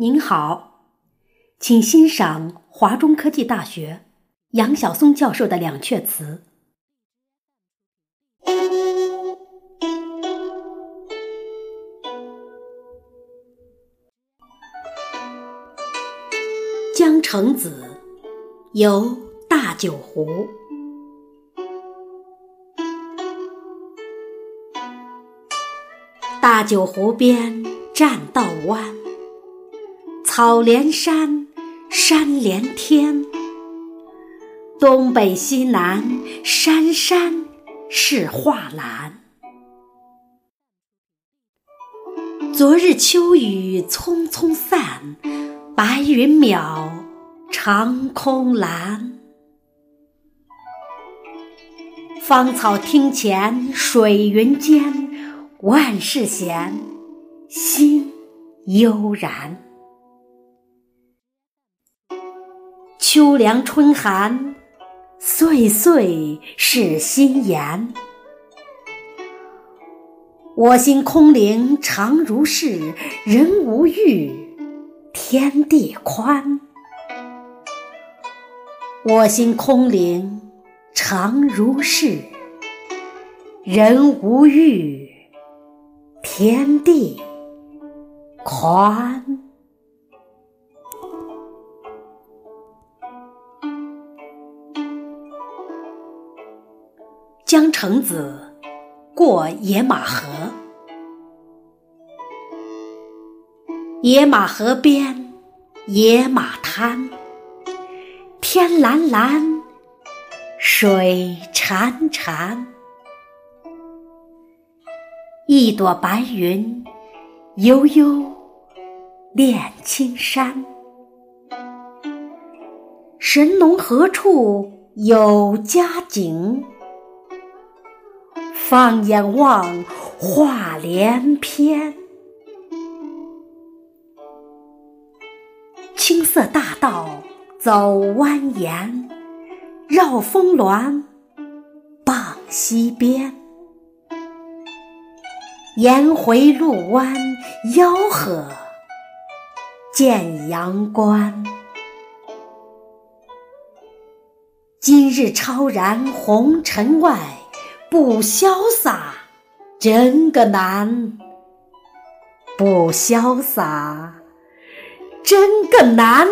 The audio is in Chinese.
您好，请欣赏华中科技大学杨晓松教授的两阙词。江城子，游大九湖。大九湖边栈道弯，草连山，山连天。东北西南，山山是画栏。昨日秋雨匆匆散，白云渺，长空蓝。芳草厅前水云间。万事闲，心悠然。秋凉春寒，岁岁是新颜。我心空灵常如是，人无欲，天地宽。我心空灵常如是，人无欲。天地宽。江城子过野马河，野马河边野马滩，天蓝蓝，水潺潺。一朵白云悠悠恋青山，神农何处有佳景？放眼望画连篇。青色大道走蜿蜒，绕峰峦傍溪边。沿回路弯吆喝，见阳关。今日超然红尘外，不潇洒真个难。不潇洒真个难，